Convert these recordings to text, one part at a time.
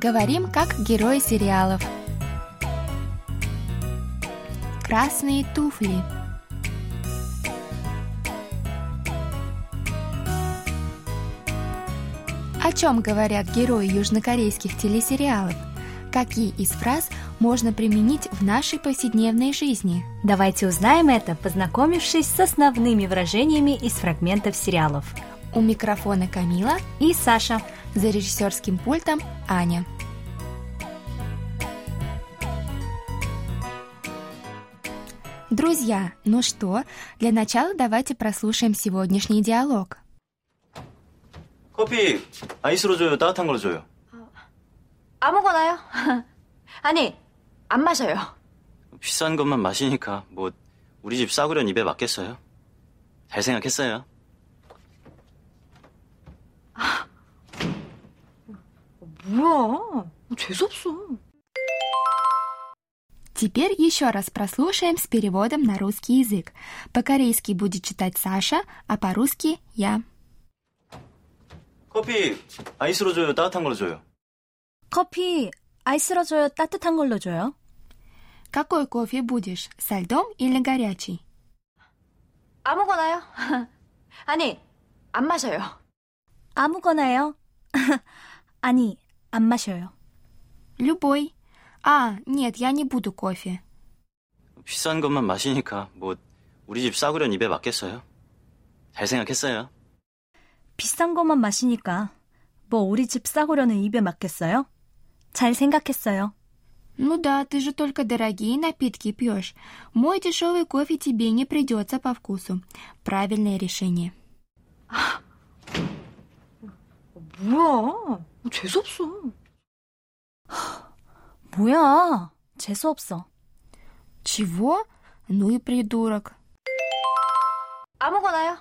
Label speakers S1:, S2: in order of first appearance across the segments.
S1: Говорим как герои сериалов. Красные туфли. О чем говорят герои южнокорейских телесериалов? Какие из фраз можно применить в нашей повседневной жизни?
S2: Давайте узнаем это, познакомившись с основными выражениями из фрагментов сериалов.
S1: У микрофона Камила
S2: И Саша.
S1: за режиссерским пультом Аня. Друзья, ну что, для начала давайте прослушаем сегодняшний диалог.
S3: 커피 아이스로 줘요? 따뜻한 걸로 줘요?
S4: 아무거나요? 아니, 안 마셔요.
S3: 비싼 것만 마시니까 뭐 우리 집 싸구려는 입에 맞겠어요? 잘 생각했어요.
S4: 뭐야? 재수없어.
S1: Теперь еще раз прослушаем с переводом на русский язык. По-корейски будет читать Саша, а по-русски я.
S3: 커피 아이스로 줘요? 따뜻한 걸로 줘요?
S2: 커피 아이스로 줘요? 따뜻한 걸로 줘요?
S1: Какой кофе будешь, со льдом или горячий?
S4: 아무거나요? 아니, 안 마셔요.
S2: 아무거나요? 아니, 안 마셔요.
S1: Любой. А, нет, я не буду кофе.
S3: 비싼 것만 마시니까 뭐 우리 집 싸구려는 입에 맞겠어요? 잘 생각했어요.
S2: 비싼 것만 마시니까 뭐 우리 집 싸구려는 입에 맞겠어요? 잘 생각했어요.
S1: Ну да, ты же только дорогие напитки пьешь. Мой дешевый кофе тебе не придется по вкусу. Правильное решение.
S4: 뭐야? 재수없어.
S2: 뭐야? 재수없어.
S1: Чего? Ну и придурок.
S4: 아무거나요?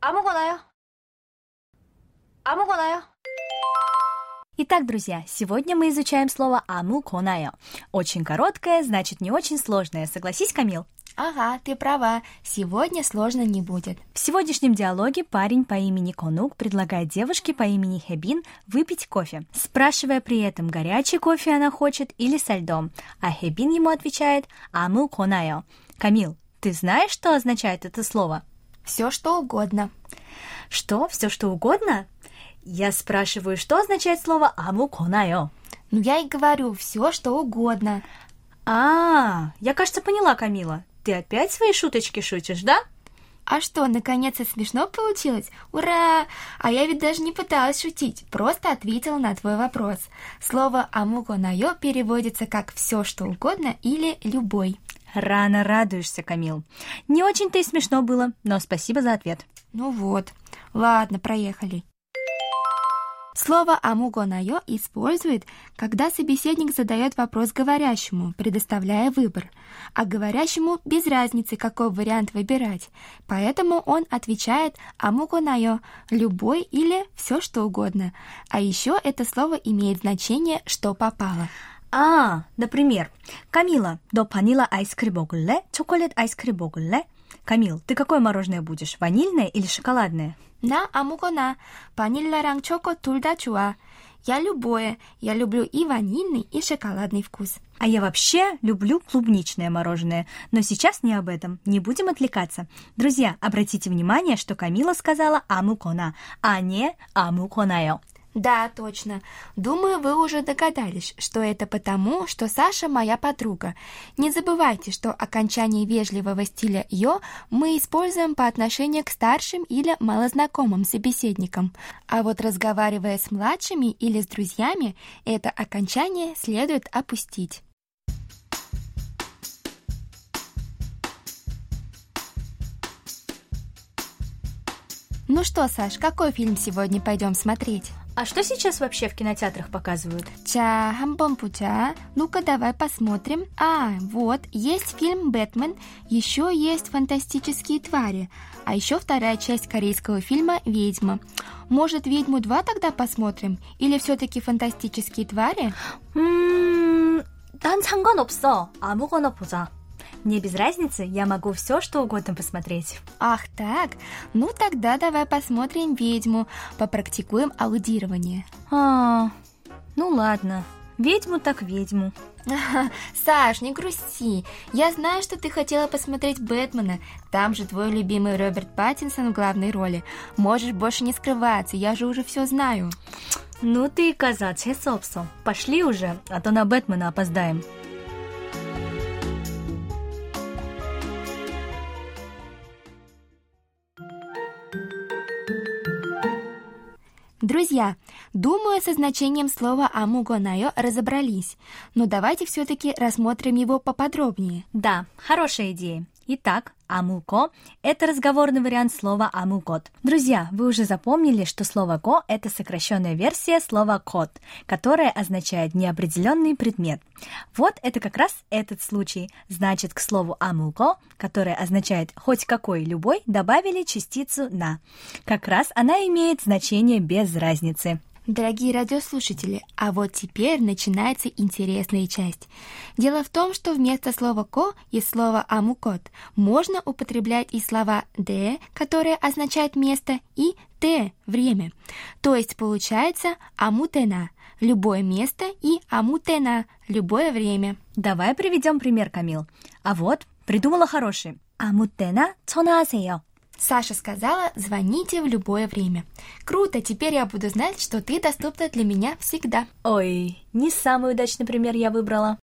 S4: 아무거나요? 아무거나요?
S2: Итак, друзья, сегодня мы изучаем слово «аму конайо». Очень короткое, значит, не очень сложное. Согласись, Камил?
S1: Ага, ты права. Сегодня сложно не будет.
S2: В сегодняшнем диалоге парень по имени Конук предлагает девушке по имени Хебин выпить кофе, спрашивая при этом, горячий кофе она хочет или со льдом. А Хебин ему отвечает «аму конайо». Камил, ты знаешь, что означает это слово?
S1: Все что угодно.
S2: Что? Все что угодно? Я спрашиваю, что означает слово «аму конайо»?
S1: Ну я и говорю, все что угодно.
S2: А, я, кажется, поняла, Камила. Ты опять свои шуточки шутишь, да?
S1: А что, наконец-то смешно получилось? Ура! А я ведь даже не пыталась шутить, просто ответила на твой вопрос. Слово «амуко найо» переводится как «все что угодно» или «любой».
S2: Рано радуешься, Камил. Не очень-то и смешно было, но спасибо за ответ.
S1: Ну вот, ладно, проехали. Слово «амуго найо» использует, когда собеседник задает вопрос говорящему, предоставляя выбор, а говорящему без разницы, какой вариант выбирать, поэтому он отвечает «амуго найо» – любой или все что угодно. А еще это слово имеет значение «что попало».
S2: А, например, Камила, 너 바닐라 아이스크림 먹을래? 초콜릿 아이스크림 먹을래? Камил, ты какое мороженое будешь, ванильное или шоколадное?
S1: 나 아무거나 바닐라랑 초코 둘 다 좋아. Я любое. Я люблю и ванильный, и шоколадный вкус.
S2: А я вообще люблю клубничное мороженое. Но сейчас не об этом. Не будем отвлекаться. Друзья, обратите внимание, что Камила сказала «амукона», а не «амуконаё».
S1: Да, точно. Думаю, вы уже догадались, что это потому, что Саша моя подруга. Не забывайте, что окончание вежливого стиля «ё» мы используем по отношению к старшим или малознакомым собеседникам. А вот разговаривая с младшими или с друзьями, это окончание следует опустить. Ну что, Саш, какой фильм сегодня пойдем смотреть?
S2: А что сейчас вообще в кинотеатрах показывают?
S1: 자, 한번 보자. Ну-ка, давай посмотрим. А, вот, есть фильм «Бэтмен», еще есть «Фантастические твари», а еще вторая часть корейского фильма «Ведьма». Может, «Ведьму 2» тогда посмотрим? Или все-таки «Фантастические твари»?
S2: 음, 난 상관없어. 아무거나 보자. Мне без разницы, я могу все, что угодно посмотреть.
S1: Ах так? Ну тогда давай посмотрим «Ведьму», попрактикуем аудирование.
S2: А, Ну ладно, ведьму так ведьму.
S1: Саш, не грусти. Я знаю, что ты хотела посмотреть Бэтмена. Там же твой любимый Роберт Паттинсон в главной роли. Можешь больше не скрываться, я же уже все знаю.
S2: Ну ты и коза, Цесопсо. Пошли уже, а то на Бэтмена опоздаем.
S1: Друзья, думаю, со значением слова «амугонайо» разобрались, но давайте все-таки рассмотрим его поподробнее.
S2: Да, хорошая идея. Итак, амуко – это разговорный вариант слова амукот. Друзья, вы уже запомнили, что слово ко – это сокращенная версия слова кот, которое означает неопределенный предмет. Вот это как раз этот случай. Значит, к слову амуко, которое означает хоть какой любой, добавили частицу на. Как раз она имеет значение без разницы.
S1: Дорогие радиослушатели, а вот теперь начинается интересная часть. Дело в том, что вместо слова «ко» и слова «амукот» можно употреблять и слова «де», которые означают «место», и «те» — «время». То есть получается «амутена» — любое место и «амутена» — любое время.
S2: Давай приведем пример, Камил. А вот придумала хороший. «Амутена цонаасео»
S1: Саша сказала, звоните в любое время. Круто, теперь я буду знать, что ты доступна для меня всегда.
S2: Ой, не самый удачный пример я выбрала.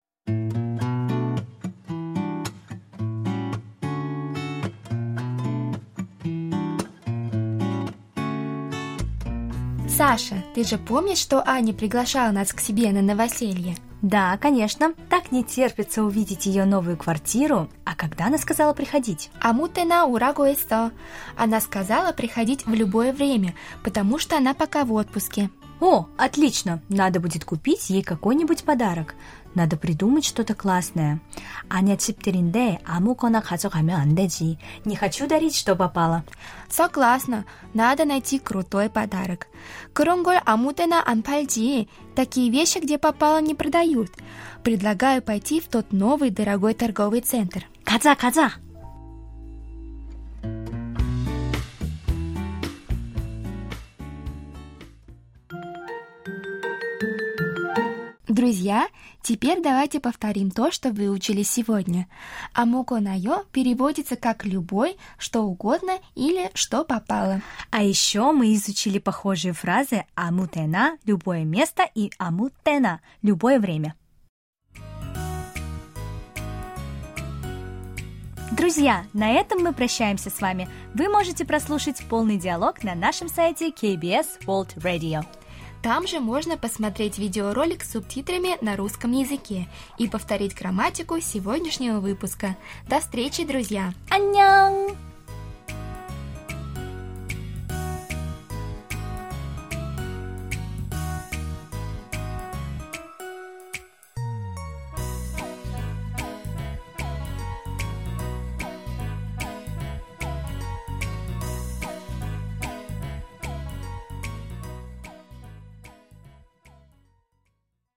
S1: Саша, ты же помнишь, что Аня приглашала нас к себе на новоселье?
S2: Да, конечно. Так не терпится увидеть ее новую квартиру. А когда она сказала приходить?
S1: Амутена урагуэсто. Она сказала приходить в любое время, потому что она пока в отпуске.
S2: О, отлично, надо будет купить ей какой-нибудь подарок. Надо придумать что-то классное. Аня чиптеринде, амукона хацухамя андеджи. Не хочу дарить, что попало.
S1: Согласна, надо найти крутой подарок. Кронголь амутена анпальди. Такие вещи, где попало, не продают. Предлагаю пойти в тот новый дорогой торговый центр.
S2: Каза, каза!
S1: Друзья, теперь давайте повторим то, что выучили сегодня. Амуко-найо переводится как «любой», «что угодно» или «что попало».
S2: А еще мы изучили похожие фразы «амутена» — любое место и «амутена» — любое время. Друзья, на этом мы прощаемся с вами. Вы можете прослушать полный диалог на нашем сайте KBS World Radio.
S1: Там же можно посмотреть видеоролик с субтитрами на русском языке и повторить грамматику сегодняшнего выпуска. До встречи, друзья!
S2: 안녕!